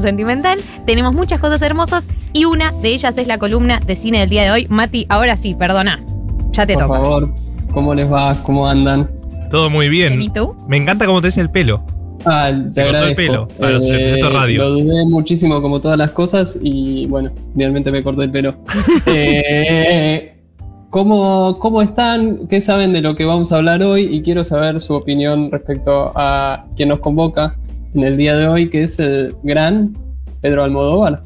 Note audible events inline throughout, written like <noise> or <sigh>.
sentimental. Tenemos muchas cosas hermosas y una de ellas es la columna de cine del día de hoy. Mati, ahora sí, perdona. Ya te Por toca. favor, ¿cómo les va? ¿Cómo andan? Todo muy bien. ¿Y tú? Me encanta cómo te es el pelo. Ah, te Se cortó el agradezco. pelo para los efectos radio. Lo dudé muchísimo como todas las cosas y bueno, finalmente me cortó el pelo. <laughs> Eh, ¿cómo, ¿Cómo están? ¿Qué saben de lo que vamos a hablar hoy? Y quiero saber su opinión respecto a quien nos convoca en el día de hoy, que es el gran Pedro Almodóvar.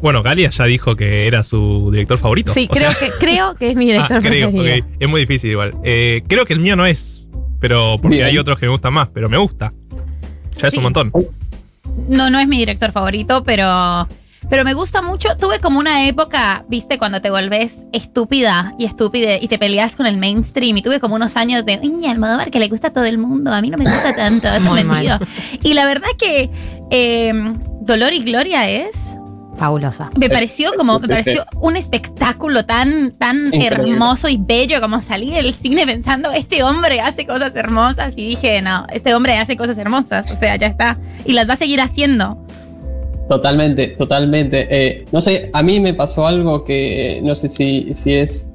Bueno, Galia ya dijo que era su director favorito. Sí, creo, sea- que, creo que es mi <laughs> director Ah, creo, preferido. ok. Es muy difícil igual. Eh, creo que el mío no es, pero porque Bien. hay otros que me gustan más, pero me gusta. Ya es un montón. No, no es mi director favorito, pero, pero me gusta mucho. Tuve como una época, viste, cuando te volvés estúpida y estúpida y te peleas con el mainstream. Y tuve como unos años de, "Uy, Almodóvar, que le gusta a todo el mundo. A mí no me gusta tanto. <laughs> Muy mentido". Y la verdad que eh, Dolor y Gloria es. Fabulosa. Me pareció como, me pareció un espectáculo tan, tan Increíble. hermoso y bello como salí del cine pensando, este hombre hace cosas hermosas y dije, no, este hombre hace cosas hermosas, o sea, ya está. Y las va a seguir haciendo. Totalmente, totalmente. Eh, no sé, a mí me pasó algo que no sé si, si es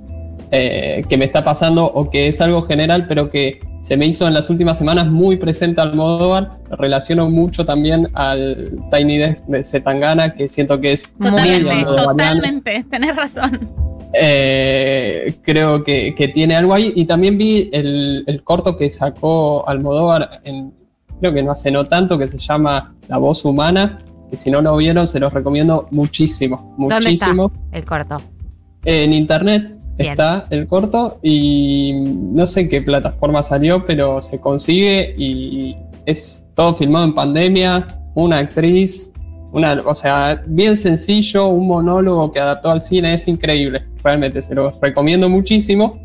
eh, que me está pasando o que es algo general, pero que se me hizo en las últimas semanas muy presente al Almodóvar. Relaciono mucho también al Tiny Desk de Zetangana, que siento que es Totalmente, totalmente, tenés razón. Eh, creo que, que tiene algo ahí. Y también vi el, el corto que sacó Almodóvar, en, creo que no hace no tanto, que se llama La voz humana. Que si no lo vieron, se los recomiendo muchísimo. ¿Dónde está Muchísimo. el corto? En internet Bien. está el corto y no sé en qué plataforma salió, pero se consigue y es todo filmado en pandemia, una actriz, una, o sea, bien sencillo, un monólogo que adaptó al cine, es increíble, realmente se los recomiendo muchísimo.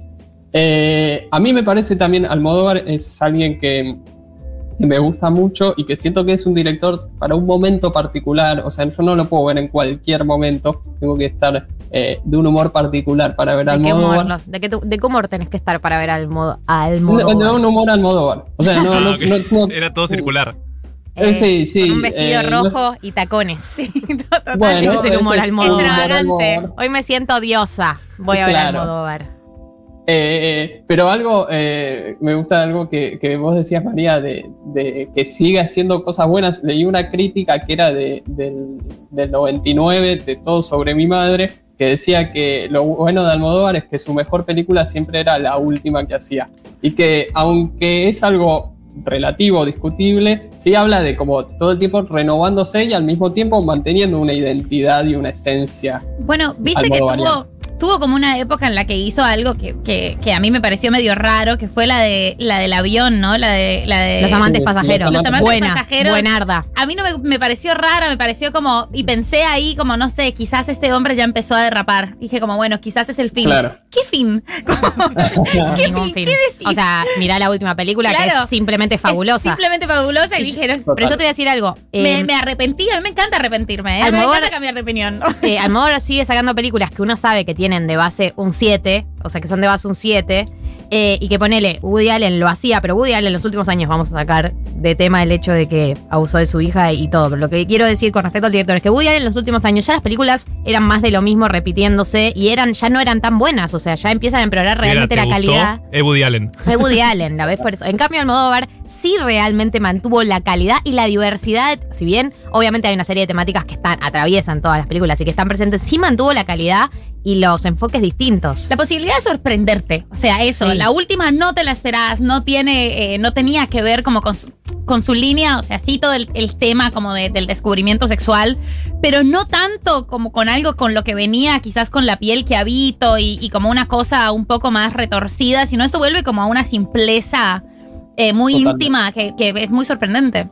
Eh, a mí me parece también Almodóvar es alguien que, que me gusta mucho y que siento que es un director para un momento particular, o sea, yo no lo puedo ver en cualquier momento, tengo que estar eh, de un humor particular para ver ¿De qué, Almodóvar. humor, no? ¿De, qué, tu- ¿De qué humor tenés que estar para ver al modo al No, no, un humor Almodóvar. O sea, <laughs> no, Ah, no, ok. no- no- Era todo circular. Eh, sí, sí. Con un vestido eh, no- rojo y tacones. Sí, <laughs> total. Bueno, Ese es el humor ese es Almodóvar. humor Extravagante. Hoy me siento odiosa. Voy a ver al Almodóvar. Eh, pero algo, eh, me gusta algo que, que vos decías, María, de, de que sigue haciendo cosas buenas. Leí una crítica que era de, del, del 99, de Todo sobre mi madre, que decía que lo bueno de Almodóvar es que su mejor película siempre era la última que hacía. Y que aunque es algo relativo, discutible, sí habla de como todo el tiempo renovándose y al mismo tiempo manteniendo una identidad y una esencia. Bueno, viste que tuvo, tuvo como una época en la que hizo algo que, que, que a mí me pareció medio raro, que fue la de la del avión, ¿no? La de la de Los amantes sí, pasajeros. los amantes Buena, pasajeros. buenarda. A mí no me, me pareció rara, me pareció como y pensé ahí como no sé, quizás este hombre ya empezó a derrapar. Dije como bueno, quizás es el fin. Claro. ¿Qué fin? <laughs> <laughs> ¿Qué, fin? fin. ¿Qué decís? O sea, mirá la última película que es simplemente fabulosa. Es simplemente fabulosa y dije, no, Pero yo te voy a decir algo. me, eh, me arrepentí, a mí me encanta arrepentirme, ¿eh? me Almodóvar- encanta cambiar de opinión. <laughs> eh, Almodóvar sigue sacando películas que uno sabe que tienen de base un 7, o sea, que son de base un 7, eh, y que ponele, Woody Allen lo hacía, pero Woody Allen en los últimos años vamos a sacar de tema el hecho de que abusó de su hija y todo. Pero lo que quiero decir con respecto al director es que Woody Allen en los últimos años ya las películas eran más de lo mismo repitiéndose y eran ya no eran tan buenas, o sea, ya empiezan a empeorar Si realmente era, la calidad. Es Woody Allen. de Woody Allen, la ves por eso. En cambio, Almodóvar sí realmente mantuvo la calidad y la diversidad. Si bien, obviamente, hay una serie de temáticas que están, atraviesan todas las películas y que están presentes, sí mantuvo la calidad y los enfoques distintos. La posibilidad de sorprenderte. O sea, eso. Sí. La última no te la esperás, no tiene, eh, no tenía que ver como con su, con su línea, o sea, sí todo el, el tema como de- del descubrimiento sexual, pero no tanto como con algo con lo que venía, quizás con la piel que habito y, y como una cosa un poco más retorcida, sino esto vuelve como a una simpleza eh, muy Totalmente. íntima que, que es muy sorprendente.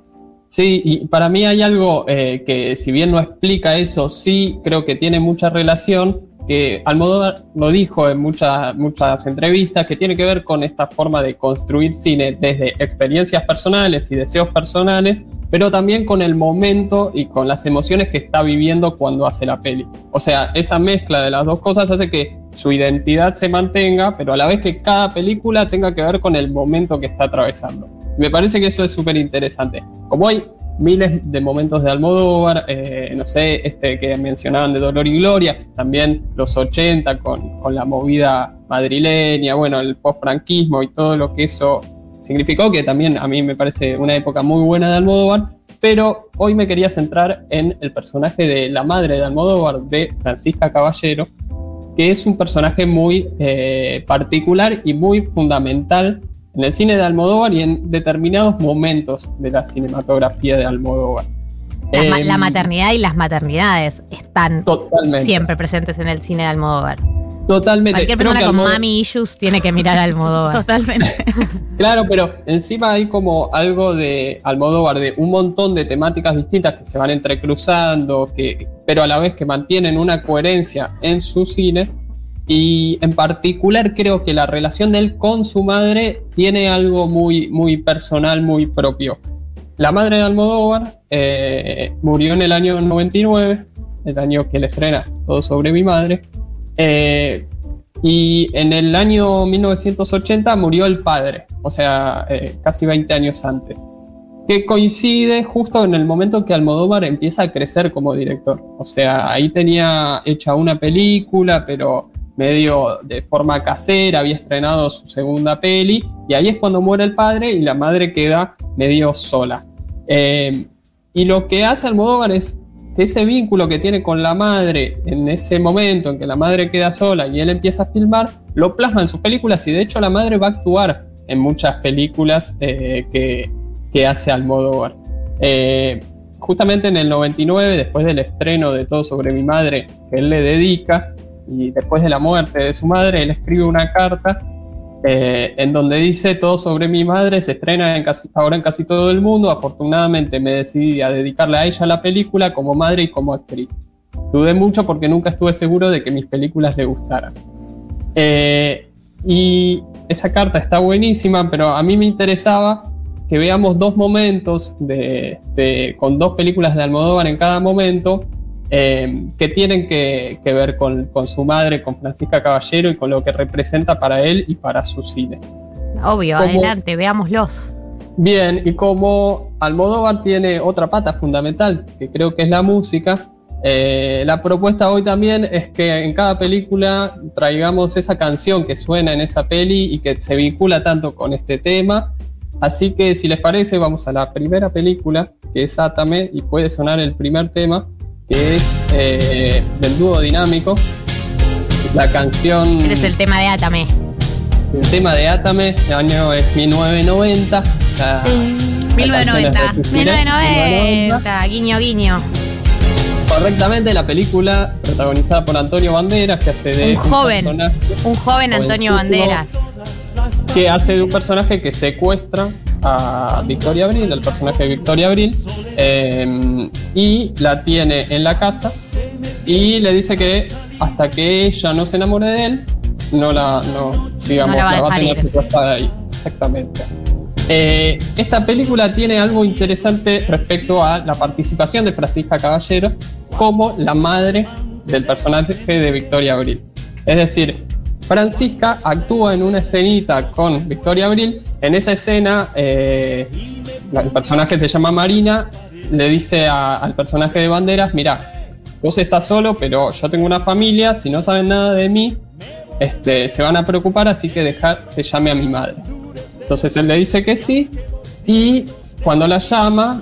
Sí, y para mí hay algo eh, que si bien no explica eso, sí creo que tiene mucha relación, que Almodóvar lo dijo en muchas, muchas entrevistas, que tiene que ver con esta forma de construir cine desde experiencias personales y deseos personales, pero también con el momento y con las emociones que está viviendo cuando hace la peli. O sea, esa mezcla de las dos cosas hace que su identidad se mantenga, pero a la vez que cada película tenga que ver con el momento que está atravesando. Me parece que eso es súper interesante. Como hay miles de momentos de Almodóvar, eh, no sé, este que mencionaban de Dolor y Gloria, también los 80 con, la movida madrileña, bueno, el post-franquismo y todo lo que eso significó, que también a mí me parece una época muy buena de Almodóvar, pero hoy me quería centrar en el personaje de la madre de Almodóvar, de Francisca Caballero, que es un personaje muy eh, particular y muy fundamental en el cine de Almodóvar y en determinados momentos de la cinematografía de Almodóvar. La, ma- Em, la maternidad y las maternidades están Totalmente. siempre presentes en el cine de Almodóvar. Totalmente. Cualquier persona con Almodóvar- mami issues tiene que mirar a <laughs> Almodóvar. Totalmente. <laughs> Claro, pero encima hay como algo de Almodóvar, de un montón de temáticas distintas que se van entrecruzando, que, pero a la vez que mantienen una coherencia en su cine. Y en particular creo que la relación de él con su madre tiene algo muy, muy personal, muy propio. La madre de Almodóvar eh, murió en el año 99, el año que le estrena Todo sobre mi madre. Eh, y en el año 1980 murió el padre, o sea, eh, casi 20 años antes, que coincide justo en el momento que Almodóvar empieza a crecer como director. O sea, ahí tenía hecha una película, pero medio de forma casera, había estrenado su segunda peli, y ahí es cuando muere el padre y la madre queda medio sola. Eh, y lo que hace Almodóvar es que ese vínculo que tiene con la madre en ese momento en que la madre queda sola y él empieza a filmar, lo plasma en sus películas y de hecho la madre va a actuar en muchas películas eh, que, que hace Almodóvar. Eh, justamente en el 99, después del estreno de Todo sobre mi madre, que él le dedica, y después de la muerte de su madre, él escribe una carta eh, en donde dice todo sobre mi madre, se estrena en casi, ahora en casi todo el mundo, afortunadamente me decidí a dedicarle a ella la película como madre y como actriz. Dudé mucho porque nunca estuve seguro de que mis películas le gustaran. Eh, y esa carta está buenísima, pero a mí me interesaba que veamos dos momentos de, de- con dos películas de Almodóvar en cada momento eh, que tienen que, que ver con, con su madre, con Francisca Caballero y con lo que representa para él y para su cine. Obvio, ¿Cómo? adelante, veámoslos. Bien, y como Almodóvar tiene otra pata fundamental, que creo que es la música, eh, la propuesta hoy también es que en cada película traigamos esa canción que suena en esa peli y que se vincula tanto con este tema. Así que si les parece, vamos a la primera película, que es Átame, y puede sonar el primer tema, que es eh, del dúo dinámico. La canción... Este es el tema de Atame. El tema de Átame, el año es 1990. la- la canción es 1990. de Suspiré, 1990, guiño, guiño. Correctamente, la película protagonizada por Antonio Banderas, que hace de Un joven. personaje Un joven Antonio. Banderas. que hace de un personaje que secuestra a Victoria Abril, el personaje de Victoria Abril, eh, y la tiene en la casa y le dice que hasta que ella no se enamore de él, no la, no, digamos, No la va a la va a dejar tener secuestrada ahí. Exactamente. Eh, esta película tiene algo interesante respecto a la participación de Francisca Caballero como la madre del personaje de Victoria Abril. Es decir, Francisca actúa en una escenita con Victoria Abril. En esa escena, eh, el personaje se llama Marina, le dice al personaje de Banderas, mira, vos estás solo, pero yo tengo una familia, si no saben nada de mí, este, se van a preocupar, así que dejar que llame a mi madre. Entonces él le dice que sí y cuando la llama,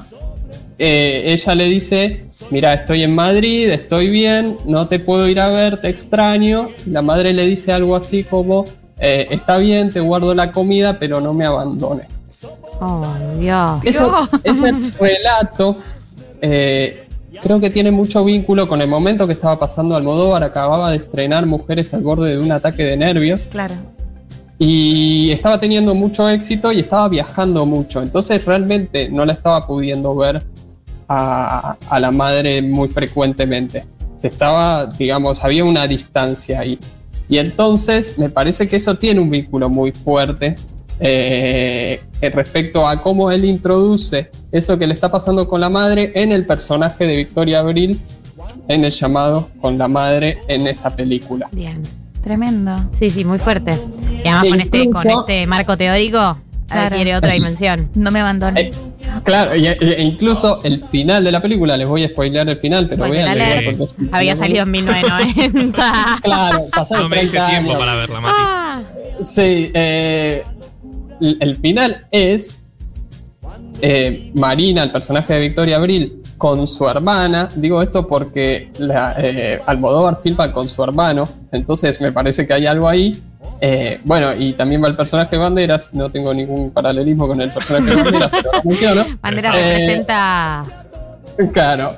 eh, ella le dice, mira, estoy en Madrid, estoy bien, no te puedo ir a ver, te extraño. La madre le dice algo así como, eh, está bien, te guardo la comida, pero no me abandones. Oh, Dios. Eso- ese relato eh, creo que tiene mucho vínculo con el momento que estaba pasando Almodóvar, acababa de estrenar Mujeres al borde de un ataque de nervios. Claro. y estaba teniendo mucho éxito y estaba viajando mucho. Entonces realmente no la estaba pudiendo ver a, a la madre muy frecuentemente. Se estaba, digamos, había una distancia ahí. Y entonces me parece que eso tiene un vínculo muy fuerte eh, respecto a cómo él introduce eso que le está pasando con la madre en el personaje de Victoria Abril en el llamado con la madre en esa película. Bien. Tremendo. Sí, sí, muy fuerte. Y además E con este, con este marco teórico, Claro. adquiere otra dimensión. No me abandones. Eh, Claro, y- e incluso el final de la película, les voy a spoilear el final, pero Spoiler vean. alert. Había salido en 1990. <laughs> Claro, pasaron No me diste 30 tiempo años. para verla, Mati. Ah, Sí, eh, el el final es eh, Marina, el personaje de Victoria Abril, con su hermana. Digo esto porque la, eh, Almodóvar filma con su hermano, entonces me parece que hay algo ahí. Eh, bueno, y también va el personaje de Banderas. No tengo ningún paralelismo con el personaje de Banderas, pero lo menciono. Bandera Eh, representa. Claro.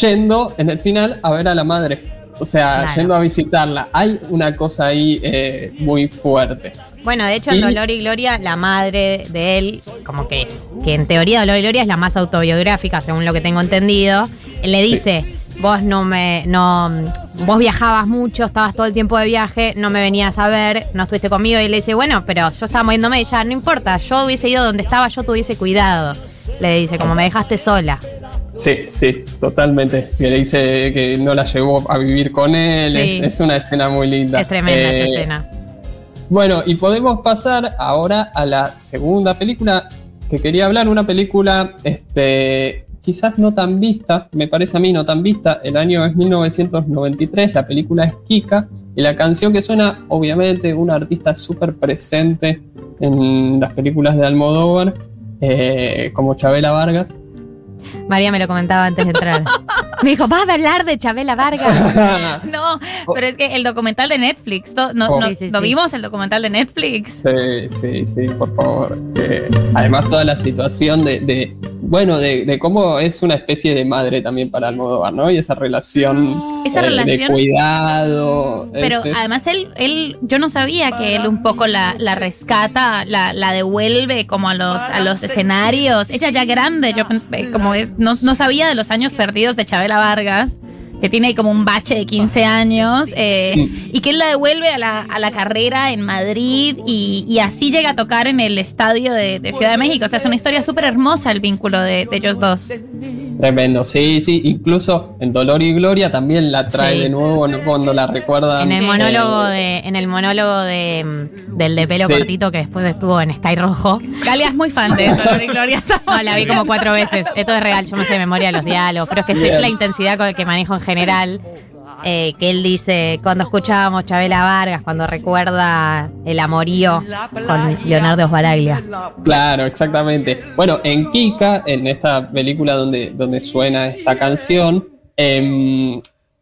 Yendo en el final a ver a la madre. O sea, Claro. yendo a visitarla. Hay una cosa ahí eh, muy fuerte. Bueno, de hecho, en Dolor y Gloria, la madre de él, como que es, que en teoría Dolor y Gloria es la más autobiográfica, según lo que tengo entendido. Él le dice, vos no me, no, vos viajabas mucho, estabas todo el tiempo de viaje, no me venías a ver, no estuviste conmigo. Y le dice, bueno, pero yo estaba moviéndome y ya, no importa, yo hubiese ido donde estaba, yo te hubiese cuidado. Le dice, como me dejaste sola. Sí, sí, totalmente. Que le dice que no la llevó a vivir con él. Sí. Es, es una escena muy linda. Es tremenda Eh, esa escena. Bueno, y podemos pasar ahora a la segunda película que quería hablar. Una película, este, quizás no tan vista, me parece a mí no tan vista. El año es 1993, la película es Kika. Y la canción que suena, obviamente, una artista súper presente en las películas de Almodóvar, eh, como Chabela Vargas. María me lo comentaba antes de entrar. Me dijo, ¿vas a hablar de Chabela Vargas? <laughs> No, pero es que el documental de Netflix, ¿no, no, Oh. no- Sí, sí, ¿no sí. vimos el documental de Netflix? Sí, sí, sí, por favor. Eh, además, toda la situación de, de- bueno, de, de cómo es una especie de madre también para Almodóvar, ¿no? Y esa relación, Esa eh, de relación- cuidado. Pero es- además él, él, yo no sabía que él un poco la, la rescata, la, la devuelve como a los, a los escenarios. Ella ya grande, yo eh, como no, no sabía de los años perdidos de Chabela Vargas, que tiene ahí como un bache de 15 años, eh, Sí. y que él la devuelve a la, a la carrera en Madrid y, y así llega a tocar en el estadio de, de Ciudad de México. O sea, es una historia súper hermosa el vínculo de, de ellos dos. Tremendo, sí, sí. Incluso en Dolor y Gloria también la trae Sí. de nuevo ¿no? cuando la recuerda. En el monólogo de, en el monólogo de mm, del de pelo Sí. cortito que después estuvo en Sky Rojo. Galia es muy fan de Dolor y Gloria. <laughs> No, la vi como cuatro veces. Esto es real, yo me sé de memoria los diálogos. Creo que esa es la intensidad con la que manejo en general. Eh, que él dice, cuando escuchábamos Chabela Vargas, cuando recuerda el amorío con Leonardo Sbaraglia. Claro, exactamente. Bueno, en Kika, en esta película donde, donde suena esta canción, em,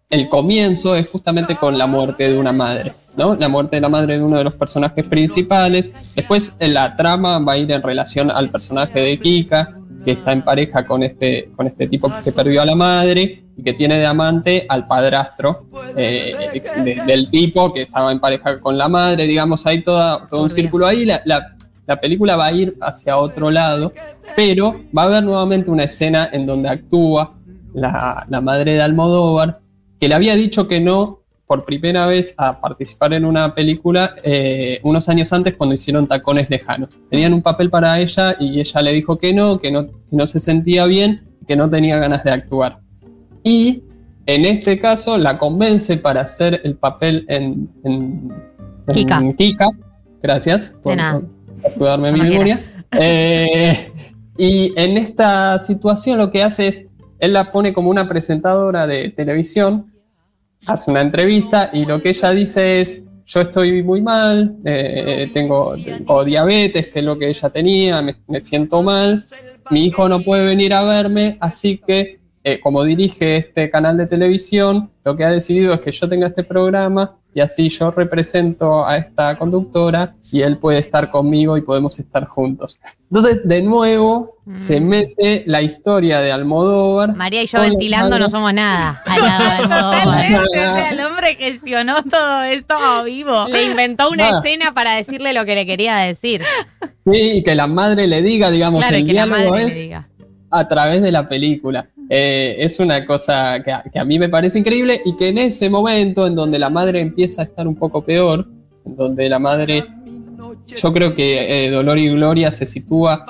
el comienzo es justamente con la muerte de una madre, ¿no? La muerte de la madre de uno de los personajes principales. Después la trama va a ir en relación al personaje de Kika, que está en pareja con este, con este tipo que perdió a la madre y que tiene de amante al padrastro eh, de- del tipo que estaba en pareja con la madre, digamos, hay toda, todo un círculo ahí. La, la- la película va a ir hacia otro lado, pero va a haber nuevamente una escena en donde actúa la, la madre de Almodóvar, que le había dicho que no por primera vez a participar en una película eh, unos años antes cuando hicieron Tacones Lejanos. Tenían un papel para ella y ella le dijo que no, que no, que no se sentía bien, que no tenía ganas de actuar. Y en este caso la convence para hacer el papel en, en, en Kika. Kika. Gracias por cuidarme mi memoria. <laughs> Eh, y en esta situación lo que hace es, él la pone como una presentadora de televisión, hace una entrevista y lo que ella dice es, yo estoy muy mal, eh, tengo, tengo diabetes, que es lo que ella tenía, me, me siento mal, mi hijo no puede venir a verme, así que eh, como dirige este canal de televisión, lo que ha decidido es que yo tenga este programa y así yo represento a esta conductora y él puede estar conmigo y podemos estar juntos. Entonces, de nuevo, Mm. se mete la historia de Almodóvar. María y yo ventilando no somos nada. al lado de Almodóvar. Totalmente, o sea, el hombre gestionó todo esto a vivo. Le inventó una Ah. escena para decirle lo que le quería decir. Sí, y que la madre le diga, digamos, Claro, el que la diálogo le es diga. a través de la película. Eh, es una cosa que a, que a mí me parece increíble y que en ese momento en donde la madre empieza a estar un poco peor, en donde la madre, yo creo que eh, Dolor y Gloria se sitúa,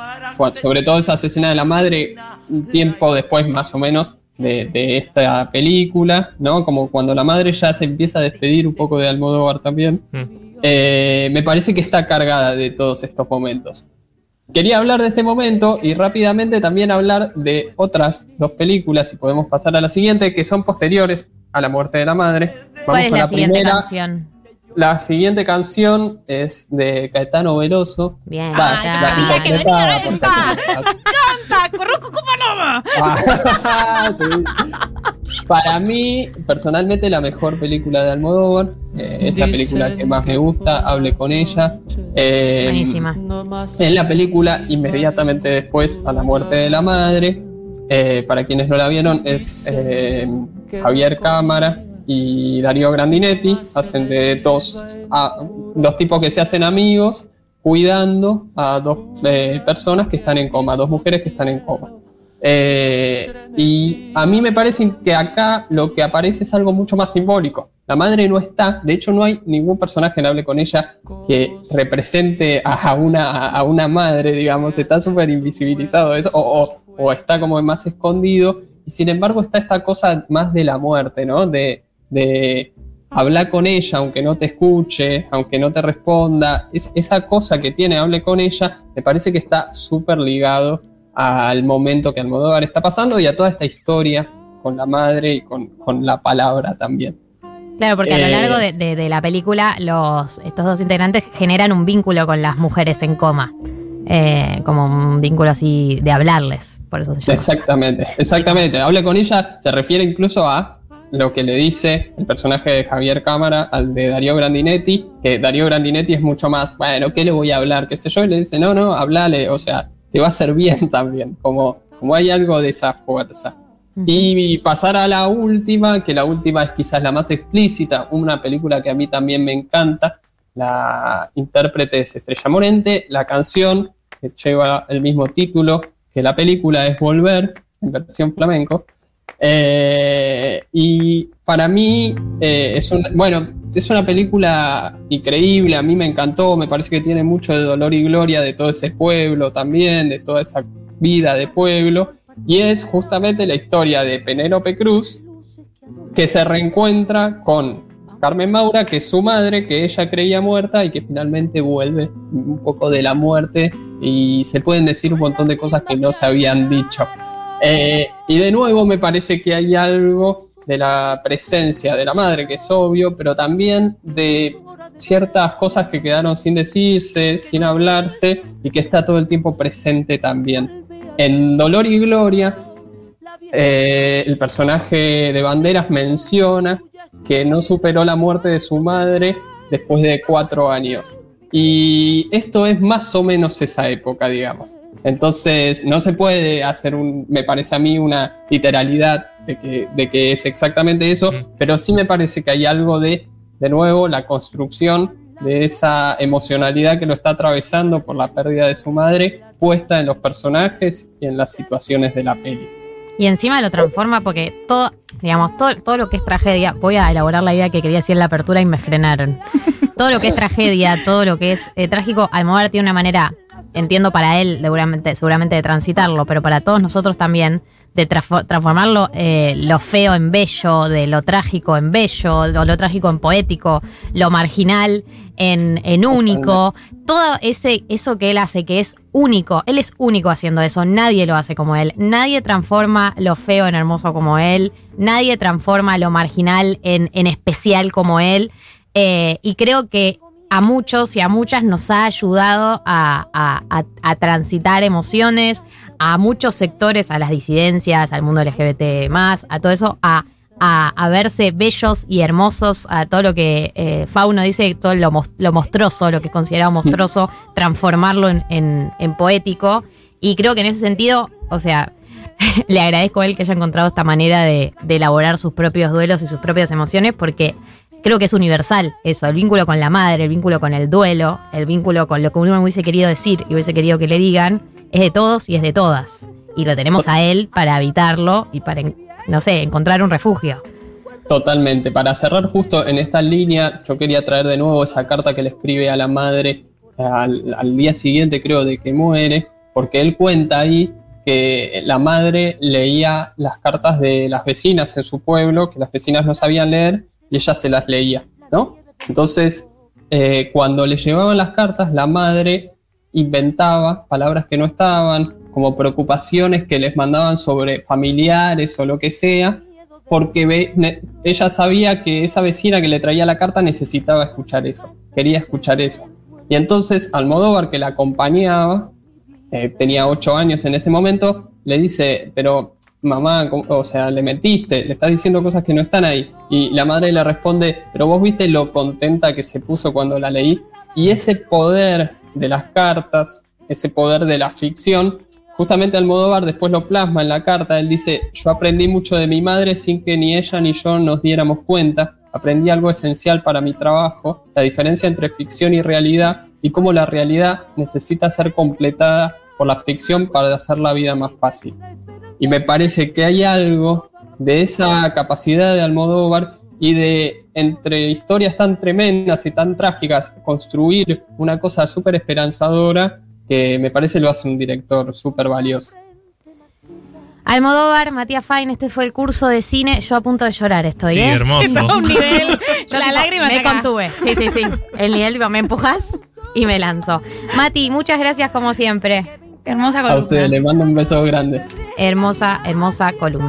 sobre todo esa escena de la madre, un tiempo después más o menos de, de esta película, ¿no? Como cuando la madre ya se empieza a despedir un poco de Almodóvar también. Mm. Eh, me parece que está cargada de todos estos momentos. Quería hablar de este momento y rápidamente también hablar de otras dos películas, y podemos pasar a la siguiente, que son posteriores a la muerte de la madre. Vamos ¿Cuál es con la, siguiente primera. canción? La siguiente canción es de Caetano Veloso. Bien. Va, Ah, la sabía que venía Ah, <laughs> sí. Para mí, personalmente, la mejor película de Almodóvar. eh, es la película que más me gusta. Hable con ella. Eh, Buenísima. En la película, inmediatamente después a la muerte de la madre, eh, para quienes no la vieron, es Javier Cámara y Darío Grandinetti. Hacen de dos, a- dos tipos que se hacen amigos cuidando a dos eh, personas que están en coma, dos mujeres que están en coma. Eh, y a mí me parece que acá lo que aparece es algo mucho más simbólico. La madre no está, de hecho no hay ningún personaje que hable con ella que represente a una, a una madre, digamos, está súper invisibilizado eso, o, o- o está como más escondido, y sin embargo está esta cosa más de la muerte, ¿no? De, de hablar con ella, aunque no te escuche, aunque no te responda, es, esa cosa que tiene, hable con ella, me parece que está súper ligado al momento que Almodóvar está pasando y a toda esta historia con la madre y con, con la palabra también. Claro, porque a lo Eh, largo de, de- de la película, los, estos dos integrantes generan un vínculo con las mujeres en coma. Eh, como un vínculo así de hablarles, por eso se llama. Exactamente, exactamente. Hable con ella, se refiere incluso a lo que le dice el personaje de Javier Cámara al de Darío Grandinetti, que Darío Grandinetti es mucho más, bueno, ¿qué le voy a hablar? ¿Qué sé yo? Y le dice, no, no, hablale, o sea, te va a hacer bien <laughs> también, como, como hay algo de esa fuerza. Y pasar a la última, que la última es quizás la más explícita, una película que a mí también me encanta. La intérprete es Estrella Morente, la canción que lleva el mismo título que la película es Volver, en versión flamenco. Eh, y para mí eh, es, un, bueno, es una película increíble, a mí me encantó, me parece que tiene mucho de dolor y gloria de todo ese pueblo también, de toda esa vida de pueblo. Y es justamente la historia de Penélope Cruz, que se reencuentra con Carmen Maura, que es su madre, que ella creía muerta y que finalmente vuelve un poco de la muerte y se pueden decir un montón de cosas que no se habían dicho. Eh, y de nuevo me parece que hay algo de la presencia de la madre, que es obvio, pero también de ciertas cosas que quedaron sin decirse, sin hablarse y que está todo el tiempo presente también. En Dolor y Gloria, eh, el personaje de Banderas menciona que no superó la muerte de su madre después de cuatro años. Y esto es más o menos esa época, digamos. Entonces, no se puede hacer un, me parece a mí, una literalidad de que, de que es exactamente eso, Mm. pero sí me parece que hay algo de, de nuevo, la construcción de esa emocionalidad que lo está atravesando por la pérdida de su madre, puesta en los personajes y en las situaciones de la peli. Y encima lo transforma porque todo, digamos, todo, todo lo que es tragedia, voy a elaborar la idea que quería decir en la apertura y me frenaron. Todo lo que es tragedia, todo lo que es eh, trágico, Almodóvar tiene una manera, entiendo para él seguramente, seguramente de transitarlo, pero para todos nosotros también, de transformarlo eh, lo feo en bello, de lo trágico en bello, lo, lo trágico en poético, lo marginal en, en único, todo ese, eso que él hace, que es único, él es único haciendo eso, nadie lo hace como él, nadie transforma lo feo en hermoso como él, nadie transforma lo marginal en, en especial como él, eh, y creo que a muchos y a muchas nos ha ayudado a, a- a- a transitar emociones, a muchos sectores, a las disidencias, al mundo LGBT más, a todo eso, a, verse bellos y hermosos, a todo lo que eh, Fauno dice, todo lo, lo monstruoso, lo que es considerado monstruoso, <laughs> transformarlo en, en- en poético. Y creo que en ese sentido, o sea, <laughs> le agradezco a él que haya encontrado esta manera de, de elaborar sus propios duelos y sus propias emociones, porque creo que es universal eso, el vínculo con la madre, el vínculo con el duelo, el vínculo con lo que uno hubiese querido decir y hubiese querido que le digan, es de todos y es de todas. Y lo tenemos a él para evitarlo y para, no sé, encontrar un refugio. Totalmente. Para cerrar justo en esta línea, yo quería traer de nuevo esa carta que le escribe a la madre al, al día siguiente, creo, de que muere, porque él cuenta ahí que la madre leía las cartas de las vecinas en su pueblo, que las vecinas no sabían leer, y ella se las leía, ¿no? Entonces, eh, cuando le llevaban las cartas, la madre inventaba palabras que no estaban, como preocupaciones que les mandaban sobre familiares o lo que sea, porque ella sabía que esa vecina que le traía la carta necesitaba escuchar eso, quería escuchar eso. Y entonces Almodóvar, que la acompañaba, eh, tenía ocho años en ese momento, le dice, pero mamá, ¿cómo- o sea, le mentiste, le estás diciendo cosas que no están ahí. Y la madre le responde, pero vos viste lo contenta que se puso cuando la leí. Y ese poder de las cartas, ese poder de la ficción, justamente Almodóvar después lo plasma en la carta. Él dice, yo aprendí mucho de mi madre sin que ni ella ni yo nos diéramos cuenta. Aprendí algo esencial para mi trabajo, la diferencia entre ficción y realidad y cómo la realidad necesita ser completada por la ficción para hacer la vida más fácil. Y me parece que hay algo de esa capacidad de Almodóvar y de, entre historias tan tremendas y tan trágicas, construir una cosa súper esperanzadora que me parece lo hace un director súper valioso. Almodóvar, Matías Fain, este fue el curso de cine. Yo a punto de llorar estoy, Sí, ¿eh? hermoso. <laughs> un nivel. <laughs> Yo, la tipo, lágrima me acá. contuve. Sí, sí, sí. El nivel, tipo, me empujas y me lanzo. Mati, muchas gracias como siempre. Hermosa A columna. ustedes les mando un beso grande. Hermosa, hermosa columna.